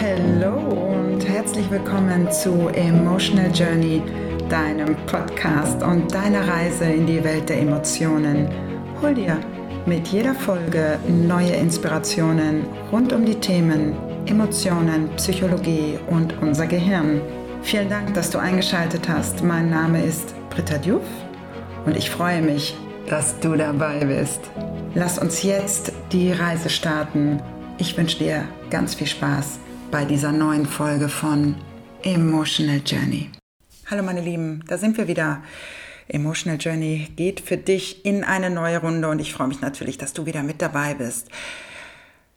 Hallo und herzlich willkommen zu Emotional Journey, deinem Podcast und deiner Reise in die Welt der Emotionen. Hol dir mit jeder Folge neue Inspirationen rund um die Themen Emotionen, Psychologie und unser Gehirn. Vielen Dank, dass du eingeschaltet hast. Mein Name ist Britta Diouf und ich freue mich, dass du dabei bist. Lass uns jetzt die Reise starten. Ich wünsche dir ganz viel Spaß bei dieser neuen Folge von Emotional Journey. Hallo meine Lieben, da sind wir wieder. Emotional Journey geht für dich in eine neue Runde und ich freue mich natürlich, dass du wieder mit dabei bist.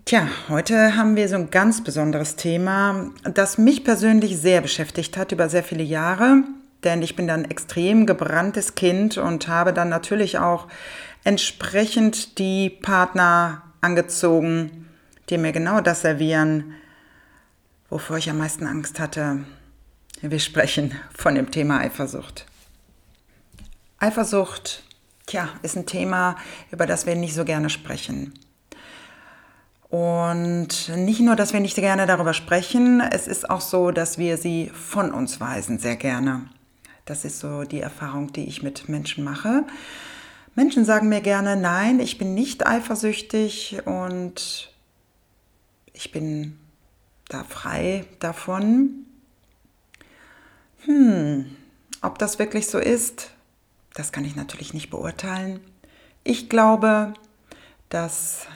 Tja, heute haben wir so ein ganz besonderes Thema, das mich persönlich sehr beschäftigt hat über sehr viele Jahre, denn ich bin dann extrem gebranntes Kind und habe dann natürlich auch entsprechend die Partner angezogen, die mir genau das servieren, wovor ich am meisten Angst hatte. Wir sprechen von dem Thema Eifersucht. Eifersucht, tja, ist ein Thema, über das wir nicht so gerne sprechen. Und nicht nur, dass wir nicht gerne darüber sprechen, es ist auch so, dass wir sie von uns weisen, sehr gerne. Das ist so die Erfahrung, die ich mit Menschen mache. Menschen sagen mir gerne, nein, ich bin nicht eifersüchtig und ich bin da frei davon. Hm, ob das wirklich so ist, das kann ich natürlich nicht beurteilen. Ich glaube, dass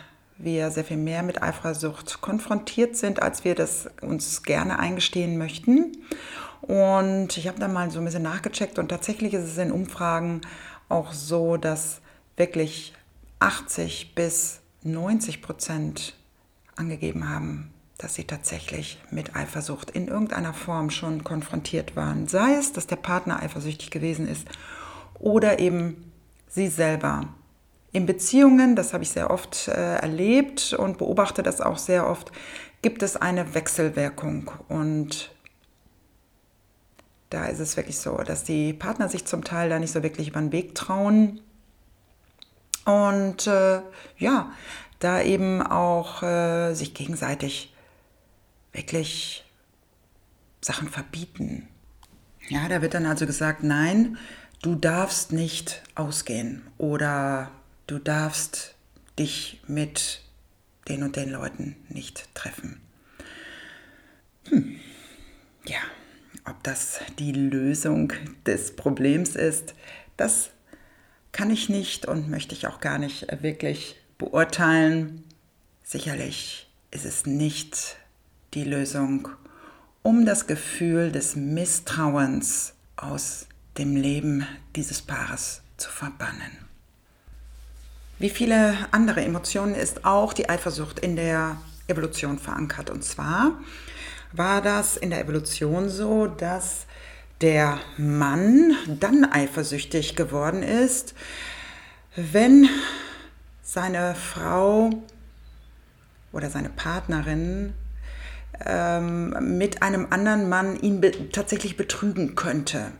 wir sehr viel mehr mit Eifersucht konfrontiert sind, als wir das uns gerne eingestehen möchten. Und ich habe da mal so ein bisschen nachgecheckt und tatsächlich ist es in Umfragen auch so, dass wirklich 80 bis 90 Prozent angegeben haben, dass sie tatsächlich mit Eifersucht in irgendeiner Form schon konfrontiert waren. Sei es, dass der Partner eifersüchtig gewesen ist oder eben sie selber. In Beziehungen, das habe ich sehr oft äh, erlebt und beobachte das auch sehr oft, gibt es eine Wechselwirkung. Und da ist es wirklich so, dass die Partner sich zum Teil da nicht so wirklich über den Weg trauen. Und äh, ja, da eben auch äh, sich gegenseitig wirklich Sachen verbieten. Ja, da wird dann also gesagt, nein, du darfst nicht ausgehen oder du darfst dich mit den und den Leuten nicht treffen. Hm. Ja, ob das die Lösung des Problems ist, das kann ich nicht und möchte ich auch gar nicht wirklich beurteilen. Sicherlich ist es nicht die Lösung, um das Gefühl des Misstrauens aus dem Leben dieses Paares zu verbannen. Wie viele andere Emotionen ist auch die Eifersucht in der Evolution verankert. Und zwar war das in der Evolution so, dass der Mann dann eifersüchtig geworden ist, wenn seine Frau oder seine Partnerin ähm, mit einem anderen Mann ihn be tatsächlich betrügen könnte.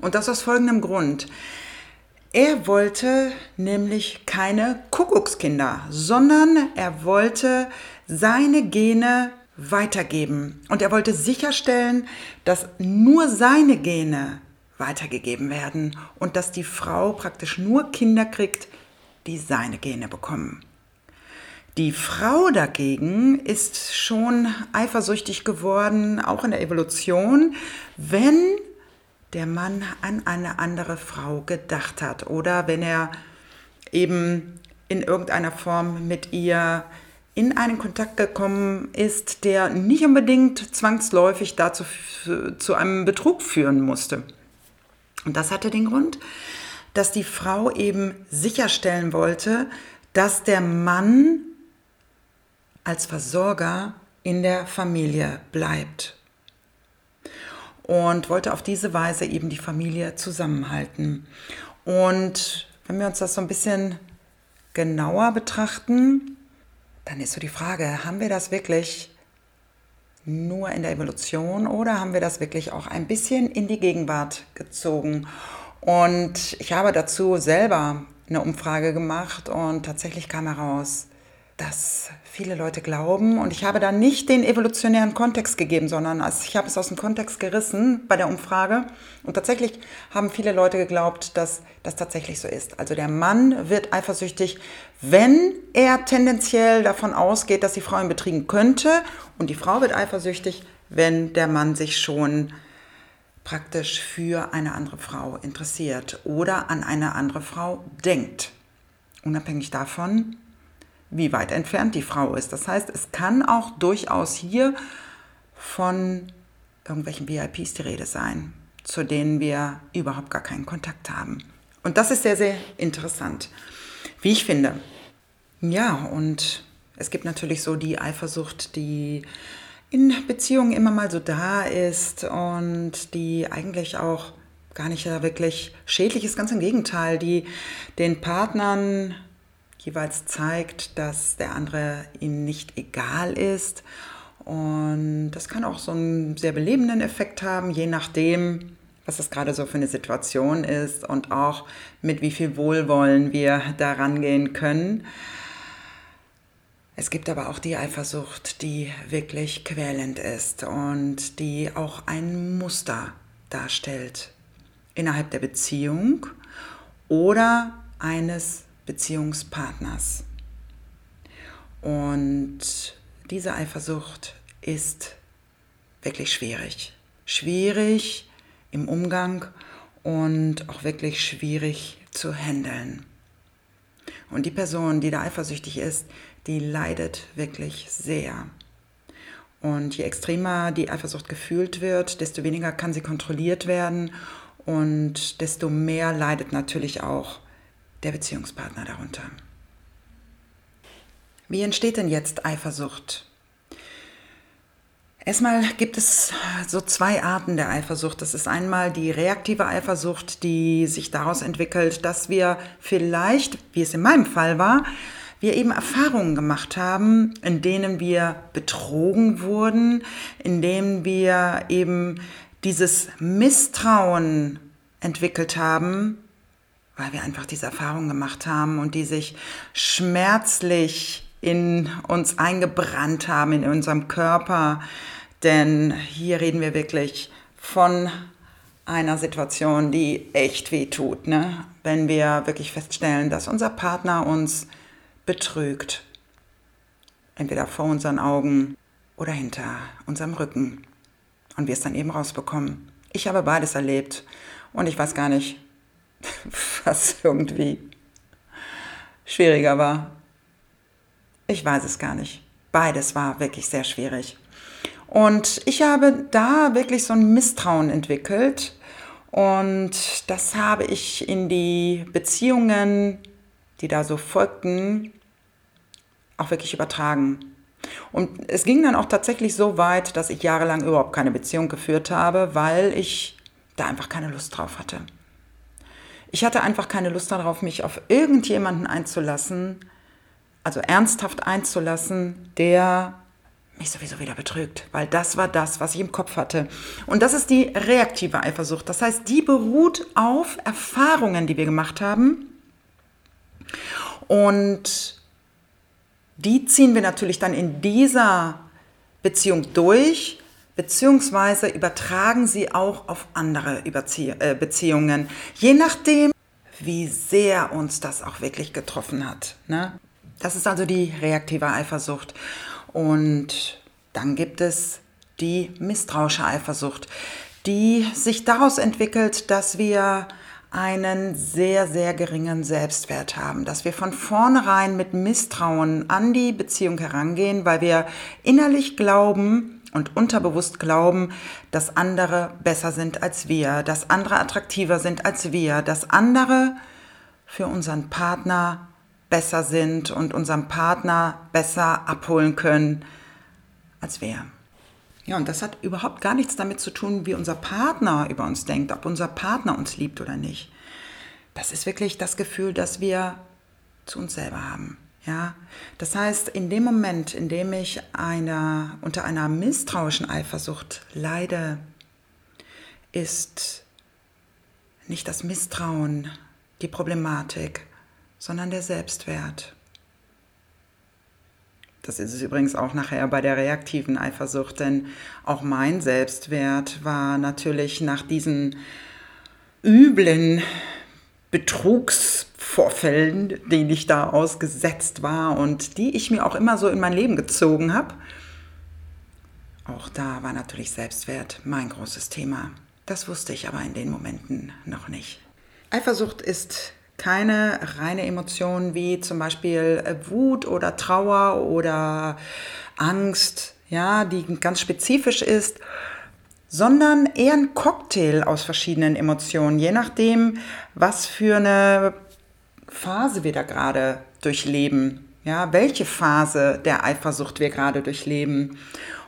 Und das aus folgendem Grund. Er wollte nämlich keine Kuckuckskinder, sondern er wollte seine Gene weitergeben. Und er wollte sicherstellen, dass nur seine Gene weitergegeben werden und dass die Frau praktisch nur Kinder kriegt, die seine Gene bekommen. Die Frau dagegen ist schon eifersüchtig geworden, auch in der Evolution, wenn der Mann an eine andere Frau gedacht hat oder wenn er eben in irgendeiner Form mit ihr in einen Kontakt gekommen ist, der nicht unbedingt zwangsläufig dazu zu einem Betrug führen musste. Und das hatte den Grund, dass die Frau eben sicherstellen wollte, dass der Mann als Versorger in der Familie bleibt. Und wollte auf diese Weise eben die Familie zusammenhalten. Und wenn wir uns das so ein bisschen genauer betrachten, dann ist so die Frage, haben wir das wirklich nur in der Evolution oder haben wir das wirklich auch ein bisschen in die Gegenwart gezogen? Und ich habe dazu selber eine Umfrage gemacht und tatsächlich kam heraus, dass viele Leute glauben, und ich habe da nicht den evolutionären Kontext gegeben, sondern ich habe es aus dem Kontext gerissen bei der Umfrage. Und tatsächlich haben viele Leute geglaubt, dass das tatsächlich so ist. Also der Mann wird eifersüchtig, wenn er tendenziell davon ausgeht, dass die Frau ihn betriegen könnte. Und die Frau wird eifersüchtig, wenn der Mann sich schon praktisch für eine andere Frau interessiert oder an eine andere Frau denkt. Unabhängig davon, wie weit entfernt die Frau ist. Das heißt, es kann auch durchaus hier von irgendwelchen VIPs die Rede sein, zu denen wir überhaupt gar keinen Kontakt haben. Und das ist sehr, sehr interessant, wie ich finde. Ja, und es gibt natürlich so die Eifersucht, die in Beziehungen immer mal so da ist und die eigentlich auch gar nicht wirklich schädlich ist, ganz im Gegenteil, die den Partnern jeweils zeigt, dass der andere ihm nicht egal ist. Und das kann auch so einen sehr belebenden Effekt haben, je nachdem, was das gerade so für eine Situation ist und auch mit wie viel Wohlwollen wir da rangehen können. Es gibt aber auch die Eifersucht, die wirklich quälend ist und die auch ein Muster darstellt innerhalb der Beziehung oder eines Beziehungspartners. Und diese Eifersucht ist wirklich schwierig. Schwierig im Umgang und auch wirklich schwierig zu handeln. Und die Person, die da eifersüchtig ist, die leidet wirklich sehr. Und je extremer die Eifersucht gefühlt wird, desto weniger kann sie kontrolliert werden und desto mehr leidet natürlich auch der Beziehungspartner darunter. Wie entsteht denn jetzt Eifersucht? Erstmal gibt es so zwei Arten der Eifersucht. Das ist einmal die reaktive Eifersucht, die sich daraus entwickelt, dass wir vielleicht, wie es in meinem Fall war, wir eben Erfahrungen gemacht haben, in denen wir betrogen wurden, in denen wir eben dieses Misstrauen entwickelt haben, weil wir einfach diese Erfahrung gemacht haben und die sich schmerzlich in uns eingebrannt haben, in unserem Körper. Denn hier reden wir wirklich von einer Situation, die echt weh tut, ne? wenn wir wirklich feststellen, dass unser Partner uns betrügt. Entweder vor unseren Augen oder hinter unserem Rücken. Und wir es dann eben rausbekommen. Ich habe beides erlebt und ich weiß gar nicht, was irgendwie schwieriger war. Ich weiß es gar nicht. Beides war wirklich sehr schwierig. Und ich habe da wirklich so ein Misstrauen entwickelt. Und das habe ich in die Beziehungen, die da so folgten, auch wirklich übertragen. Und es ging dann auch tatsächlich so weit, dass ich jahrelang überhaupt keine Beziehung geführt habe, weil ich da einfach keine Lust drauf hatte. Ich hatte einfach keine Lust darauf, mich auf irgendjemanden einzulassen, also ernsthaft einzulassen, der mich sowieso wieder betrügt, weil das war das, was ich im Kopf hatte. Und das ist die reaktive Eifersucht. Das heißt, die beruht auf Erfahrungen, die wir gemacht haben. Und die ziehen wir natürlich dann in dieser Beziehung durch beziehungsweise übertragen sie auch auf andere Überzie äh, Beziehungen, je nachdem, wie sehr uns das auch wirklich getroffen hat. Ne? Das ist also die reaktive Eifersucht. Und dann gibt es die misstrauische Eifersucht, die sich daraus entwickelt, dass wir einen sehr, sehr geringen Selbstwert haben, dass wir von vornherein mit Misstrauen an die Beziehung herangehen, weil wir innerlich glauben, und unterbewusst glauben, dass andere besser sind als wir, dass andere attraktiver sind als wir, dass andere für unseren Partner besser sind und unseren Partner besser abholen können als wir. Ja, und das hat überhaupt gar nichts damit zu tun, wie unser Partner über uns denkt, ob unser Partner uns liebt oder nicht. Das ist wirklich das Gefühl, das wir zu uns selber haben. Ja, das heißt, in dem Moment, in dem ich einer, unter einer misstrauischen Eifersucht leide, ist nicht das Misstrauen die Problematik, sondern der Selbstwert. Das ist es übrigens auch nachher bei der reaktiven Eifersucht, denn auch mein Selbstwert war natürlich nach diesen üblen Betrugsvorfällen, denen ich da ausgesetzt war und die ich mir auch immer so in mein Leben gezogen habe. Auch da war natürlich Selbstwert mein großes Thema. Das wusste ich aber in den Momenten noch nicht. Eifersucht ist keine reine Emotion wie zum Beispiel äh, Wut oder Trauer oder Angst, ja, die ganz spezifisch ist, sondern eher ein Cocktail aus verschiedenen Emotionen, je nachdem, was für eine Phase wir da gerade durchleben, ja, welche Phase der Eifersucht wir gerade durchleben.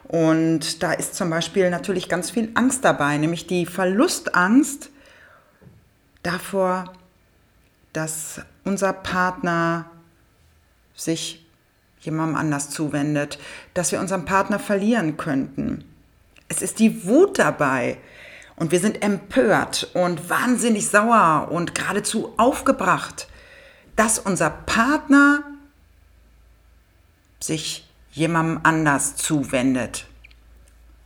Und da ist zum Beispiel natürlich ganz viel Angst dabei, nämlich die Verlustangst davor, dass unser Partner sich jemandem anders zuwendet, dass wir unseren Partner verlieren könnten. Es ist die Wut dabei und wir sind empört und wahnsinnig sauer und geradezu aufgebracht, dass unser Partner sich jemandem anders zuwendet.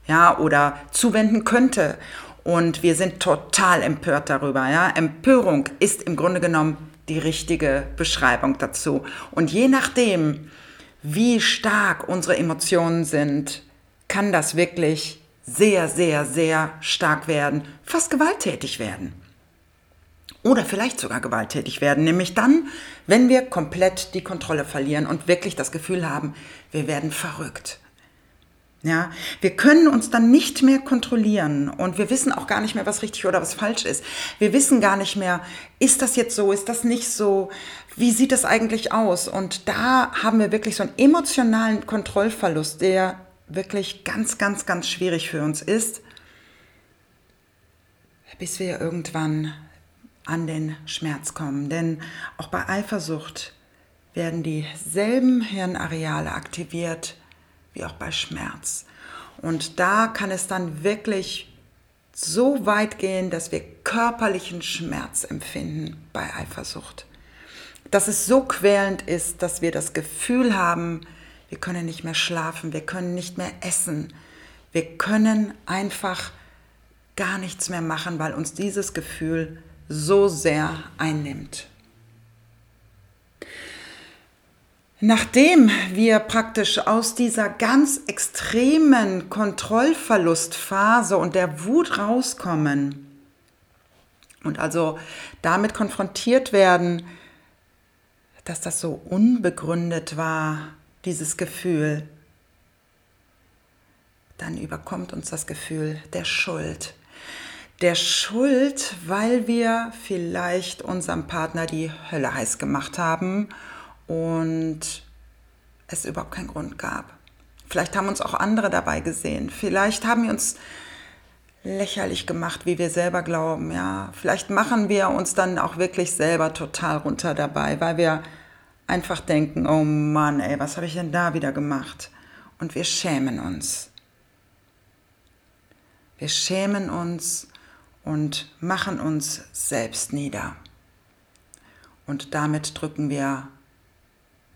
Ja, oder zuwenden könnte und wir sind total empört darüber. Ja? Empörung ist im Grunde genommen die richtige Beschreibung dazu. Und je nachdem, wie stark unsere Emotionen sind, kann das wirklich sehr, sehr, sehr stark werden, fast gewalttätig werden. Oder vielleicht sogar gewalttätig werden, nämlich dann, wenn wir komplett die Kontrolle verlieren und wirklich das Gefühl haben, wir werden verrückt. Ja, wir können uns dann nicht mehr kontrollieren und wir wissen auch gar nicht mehr, was richtig oder was falsch ist. Wir wissen gar nicht mehr, ist das jetzt so, ist das nicht so, wie sieht das eigentlich aus? Und da haben wir wirklich so einen emotionalen Kontrollverlust, der wirklich ganz, ganz, ganz schwierig für uns ist, bis wir irgendwann an den Schmerz kommen. Denn auch bei Eifersucht werden dieselben Hirnareale aktiviert, wie auch bei Schmerz. Und da kann es dann wirklich so weit gehen, dass wir körperlichen Schmerz empfinden bei Eifersucht. Dass es so quälend ist, dass wir das Gefühl haben, wir können nicht mehr schlafen, wir können nicht mehr essen, wir können einfach gar nichts mehr machen, weil uns dieses Gefühl so sehr einnimmt. Nachdem wir praktisch aus dieser ganz extremen Kontrollverlustphase und der Wut rauskommen und also damit konfrontiert werden, dass das so unbegründet war, dieses Gefühl, dann überkommt uns das Gefühl der Schuld. Der Schuld, weil wir vielleicht unserem Partner die Hölle heiß gemacht haben und es überhaupt keinen Grund gab. Vielleicht haben uns auch andere dabei gesehen. Vielleicht haben wir uns lächerlich gemacht, wie wir selber glauben. Ja, vielleicht machen wir uns dann auch wirklich selber total runter dabei, weil wir einfach denken, oh Mann, ey, was habe ich denn da wieder gemacht? Und wir schämen uns. Wir schämen uns und machen uns selbst nieder. Und damit drücken wir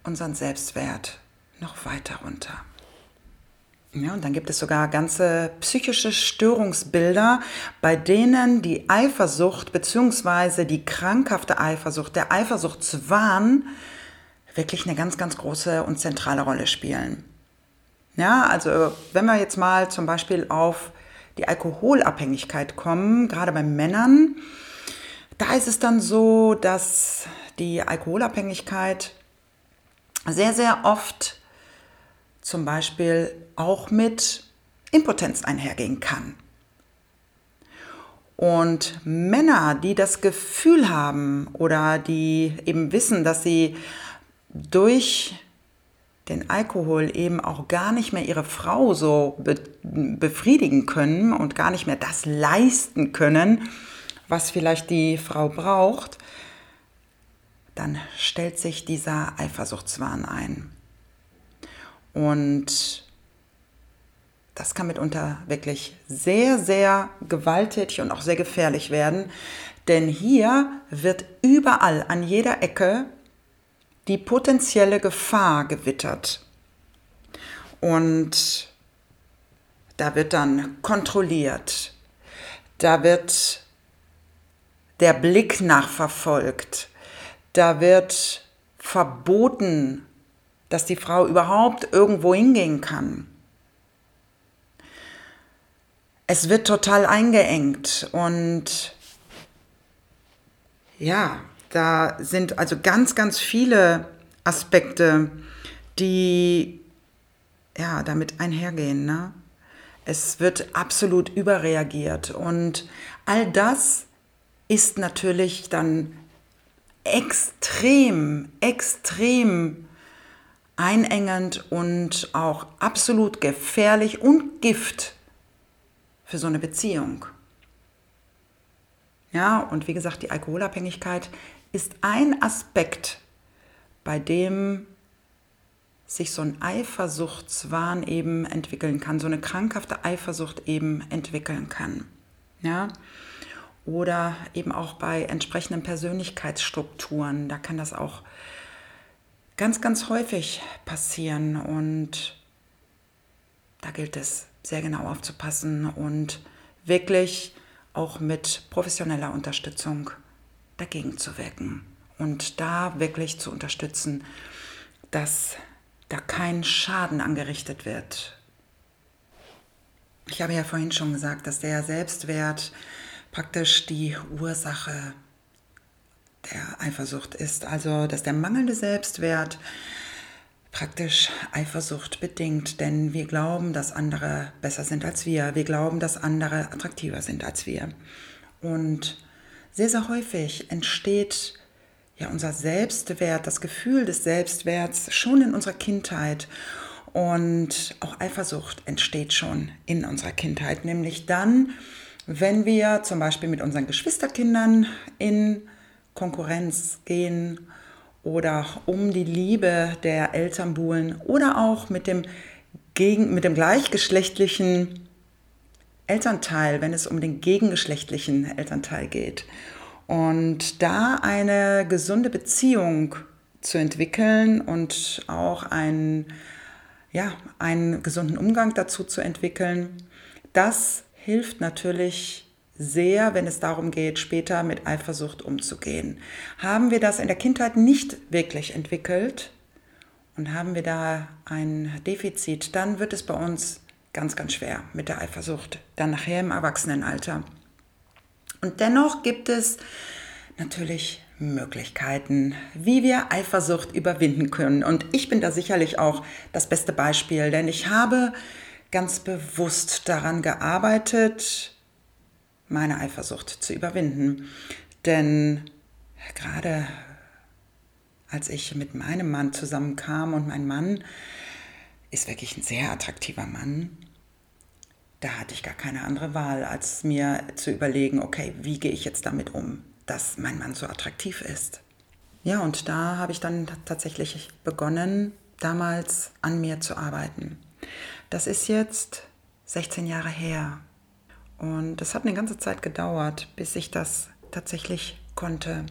unseren Selbstwert noch weiter runter. Ja, und dann gibt es sogar ganze psychische Störungsbilder, bei denen die Eifersucht bzw. die krankhafte Eifersucht, der Eifersuchtswahn wirklich eine ganz, ganz große und zentrale Rolle spielen. Ja, also wenn wir jetzt mal zum Beispiel auf die Alkoholabhängigkeit kommen, gerade bei Männern, da ist es dann so, dass die Alkoholabhängigkeit sehr, sehr oft zum Beispiel auch mit Impotenz einhergehen kann. Und Männer, die das Gefühl haben oder die eben wissen, dass sie durch den Alkohol eben auch gar nicht mehr ihre Frau so be befriedigen können und gar nicht mehr das leisten können, was vielleicht die Frau braucht, dann stellt sich dieser Eifersuchtswahn ein. Und das kann mitunter wirklich sehr, sehr gewalttätig und auch sehr gefährlich werden, denn hier wird überall an jeder Ecke die potenzielle Gefahr gewittert. Und da wird dann kontrolliert, da wird der Blick nachverfolgt, da wird verboten, dass die Frau überhaupt irgendwo hingehen kann. Es wird total eingeengt und ja, da sind also ganz, ganz viele Aspekte, die ja damit einhergehen. Ne? Es wird absolut überreagiert und all das ist natürlich dann extrem, extrem einengend und auch absolut gefährlich und Gift für so eine Beziehung. Ja, und wie gesagt, die Alkoholabhängigkeit ist ein Aspekt, bei dem sich so ein Eifersuchtswahn eben entwickeln kann, so eine krankhafte Eifersucht eben entwickeln kann. Ja? Oder eben auch bei entsprechenden Persönlichkeitsstrukturen, da kann das auch ganz, ganz häufig passieren und da gilt es sehr genau aufzupassen und wirklich auch mit professioneller Unterstützung dagegen zu wirken und da wirklich zu unterstützen, dass da kein Schaden angerichtet wird. Ich habe ja vorhin schon gesagt, dass der Selbstwert praktisch die Ursache der Eifersucht ist. Also, dass der mangelnde Selbstwert praktisch Eifersucht bedingt, denn wir glauben, dass andere besser sind als wir. Wir glauben, dass andere attraktiver sind als wir. Und sehr, sehr häufig entsteht ja unser Selbstwert, das Gefühl des Selbstwerts schon in unserer Kindheit. Und auch Eifersucht entsteht schon in unserer Kindheit, nämlich dann, wenn wir zum Beispiel mit unseren Geschwisterkindern in Konkurrenz gehen oder um die Liebe der Eltern buhlen oder auch mit dem, gegen, mit dem gleichgeschlechtlichen Elternteil, wenn es um den gegengeschlechtlichen Elternteil geht. Und da eine gesunde Beziehung zu entwickeln und auch einen, ja, einen gesunden Umgang dazu zu entwickeln, das hilft natürlich sehr, wenn es darum geht, später mit Eifersucht umzugehen. Haben wir das in der Kindheit nicht wirklich entwickelt und haben wir da ein Defizit, dann wird es bei uns ganz, ganz schwer mit der Eifersucht, dann nachher im Erwachsenenalter. Und dennoch gibt es natürlich Möglichkeiten, wie wir Eifersucht überwinden können. Und ich bin da sicherlich auch das beste Beispiel, denn ich habe ganz bewusst daran gearbeitet, meine Eifersucht zu überwinden. Denn gerade als ich mit meinem Mann zusammenkam und mein Mann ist wirklich ein sehr attraktiver Mann, da hatte ich gar keine andere Wahl, als mir zu überlegen, okay, wie gehe ich jetzt damit um, dass mein Mann so attraktiv ist. Ja, und da habe ich dann tatsächlich begonnen, damals an mir zu arbeiten. Das ist jetzt 16 Jahre her. Und es hat eine ganze Zeit gedauert, bis ich das tatsächlich konnte.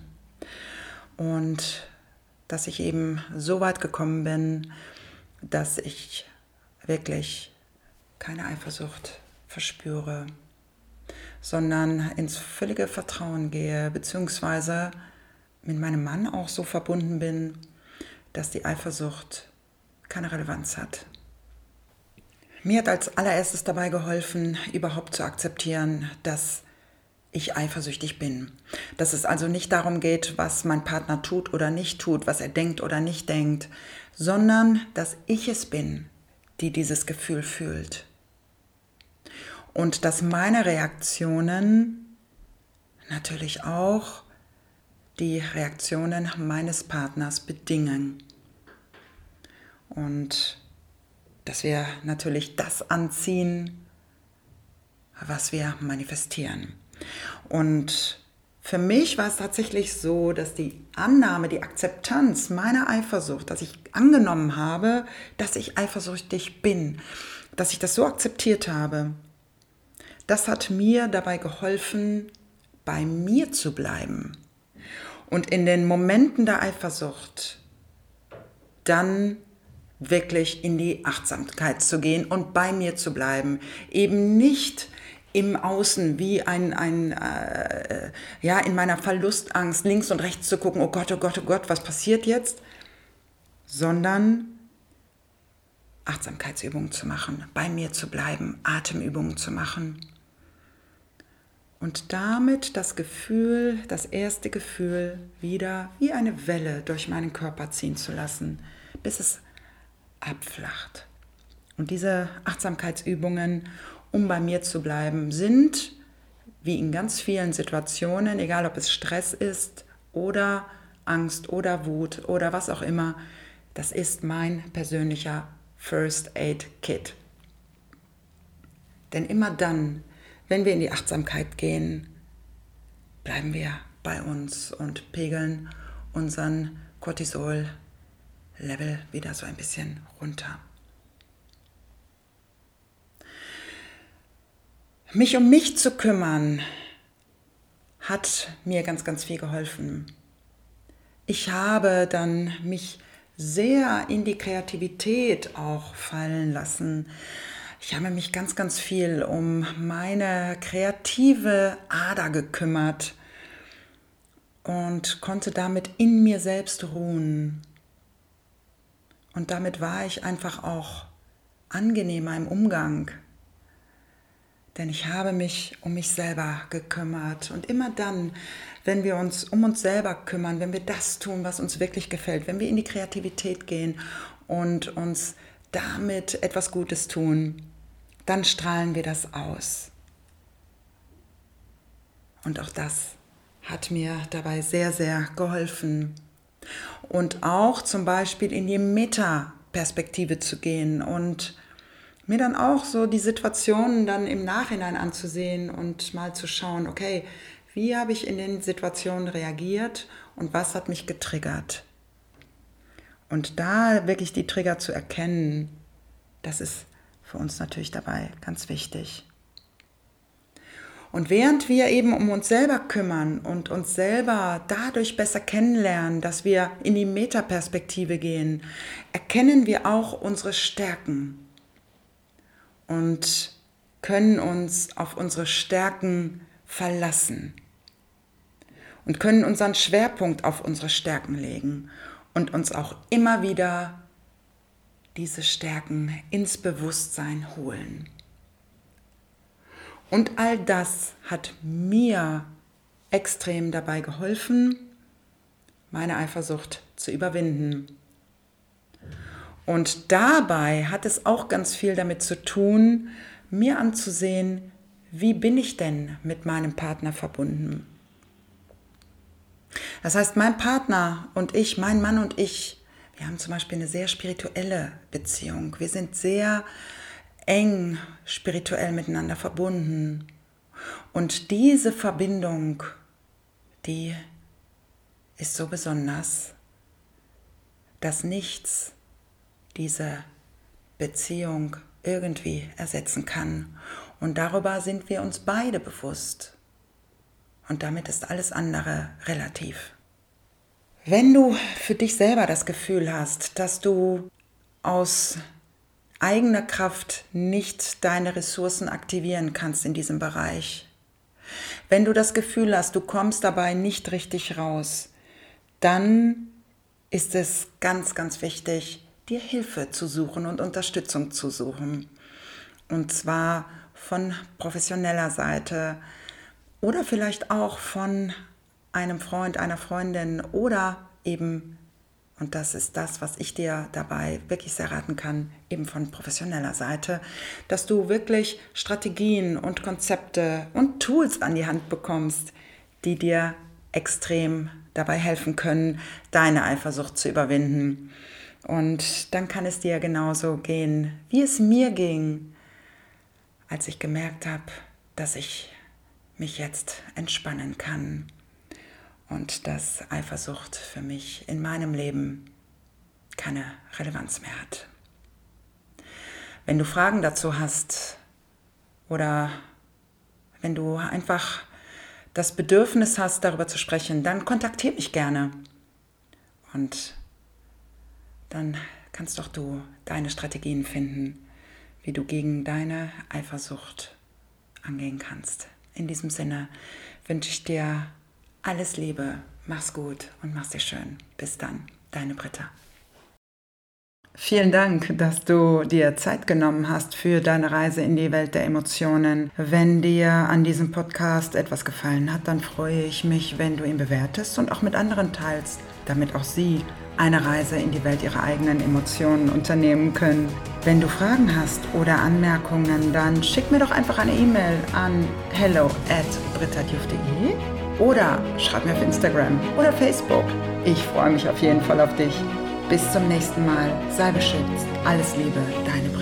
Und dass ich eben so weit gekommen bin, dass ich wirklich keine Eifersucht verspüre, sondern ins völlige Vertrauen gehe, beziehungsweise mit meinem Mann auch so verbunden bin, dass die Eifersucht keine Relevanz hat. Mir hat als allererstes dabei geholfen, überhaupt zu akzeptieren, dass ich eifersüchtig bin. Dass es also nicht darum geht, was mein Partner tut oder nicht tut, was er denkt oder nicht denkt, sondern dass ich es bin, die dieses Gefühl fühlt. Und dass meine Reaktionen natürlich auch die Reaktionen meines Partners bedingen. Und dass wir natürlich das anziehen, was wir manifestieren. Und für mich war es tatsächlich so, dass die Annahme, die Akzeptanz meiner Eifersucht, dass ich angenommen habe, dass ich eifersüchtig bin, dass ich das so akzeptiert habe, das hat mir dabei geholfen, bei mir zu bleiben. Und in den Momenten der Eifersucht dann wirklich in die Achtsamkeit zu gehen und bei mir zu bleiben. Eben nicht im Außen wie ein, ein äh, ja, in meiner Verlustangst links und rechts zu gucken, oh Gott, oh Gott, oh Gott, was passiert jetzt? Sondern Achtsamkeitsübungen zu machen, bei mir zu bleiben, Atemübungen zu machen. Und damit das Gefühl, das erste Gefühl wieder wie eine Welle durch meinen Körper ziehen zu lassen, bis es abflacht. Und diese Achtsamkeitsübungen um bei mir zu bleiben, sind, wie in ganz vielen Situationen, egal ob es Stress ist oder Angst oder Wut oder was auch immer, das ist mein persönlicher First Aid Kit. Denn immer dann, wenn wir in die Achtsamkeit gehen, bleiben wir bei uns und pegeln unseren Cortisol-Level wieder so ein bisschen runter. Mich um mich zu kümmern hat mir ganz, ganz viel geholfen. Ich habe dann mich sehr in die Kreativität auch fallen lassen. Ich habe mich ganz, ganz viel um meine kreative Ader gekümmert und konnte damit in mir selbst ruhen. Und damit war ich einfach auch angenehmer im Umgang denn ich habe mich um mich selber gekümmert. Und immer dann, wenn wir uns um uns selber kümmern, wenn wir das tun, was uns wirklich gefällt, wenn wir in die Kreativität gehen und uns damit etwas Gutes tun, dann strahlen wir das aus. Und auch das hat mir dabei sehr, sehr geholfen. Und auch zum Beispiel in die Meta-Perspektive zu gehen und mir dann auch so die Situationen dann im Nachhinein anzusehen und mal zu schauen, okay, wie habe ich in den Situationen reagiert und was hat mich getriggert? Und da wirklich die Trigger zu erkennen, das ist für uns natürlich dabei ganz wichtig. Und während wir eben um uns selber kümmern und uns selber dadurch besser kennenlernen, dass wir in die Metaperspektive gehen, erkennen wir auch unsere Stärken und können uns auf unsere Stärken verlassen und können unseren Schwerpunkt auf unsere Stärken legen und uns auch immer wieder diese Stärken ins Bewusstsein holen. Und all das hat mir extrem dabei geholfen, meine Eifersucht zu überwinden und dabei hat es auch ganz viel damit zu tun, mir anzusehen, wie bin ich denn mit meinem Partner verbunden. Das heißt, mein Partner und ich, mein Mann und ich, wir haben zum Beispiel eine sehr spirituelle Beziehung. Wir sind sehr eng spirituell miteinander verbunden. Und diese Verbindung, die ist so besonders, dass nichts diese Beziehung irgendwie ersetzen kann. Und darüber sind wir uns beide bewusst. Und damit ist alles andere relativ. Wenn du für dich selber das Gefühl hast, dass du aus eigener Kraft nicht deine Ressourcen aktivieren kannst in diesem Bereich, wenn du das Gefühl hast, du kommst dabei nicht richtig raus, dann ist es ganz, ganz wichtig, dir Hilfe zu suchen und Unterstützung zu suchen. Und zwar von professioneller Seite oder vielleicht auch von einem Freund, einer Freundin oder eben, und das ist das, was ich dir dabei wirklich sehr raten kann, eben von professioneller Seite, dass du wirklich Strategien und Konzepte und Tools an die Hand bekommst, die dir extrem dabei helfen können, deine Eifersucht zu überwinden. Und dann kann es dir genauso gehen, wie es mir ging, als ich gemerkt habe, dass ich mich jetzt entspannen kann, und dass Eifersucht für mich in meinem Leben keine Relevanz mehr hat. Wenn du Fragen dazu hast oder wenn du einfach das Bedürfnis hast, darüber zu sprechen, dann kontaktiere mich gerne. Und dann kannst doch du deine Strategien finden, wie du gegen deine Eifersucht angehen kannst. In diesem Sinne wünsche ich dir alles Liebe, mach's gut und mach's dir schön. Bis dann, deine Britta. Vielen Dank, dass du dir Zeit genommen hast für deine Reise in die Welt der Emotionen. Wenn dir an diesem Podcast etwas gefallen hat, dann freue ich mich, wenn du ihn bewertest und auch mit anderen teilst, damit auch sie eine Reise in die Welt ihrer eigenen Emotionen unternehmen können. Wenn du Fragen hast oder Anmerkungen, dann schick mir doch einfach eine E-Mail an hello at oder schreib mir auf Instagram oder Facebook. Ich freue mich auf jeden Fall auf dich. Bis zum nächsten Mal. Sei beschützt. Alles Liebe, deine.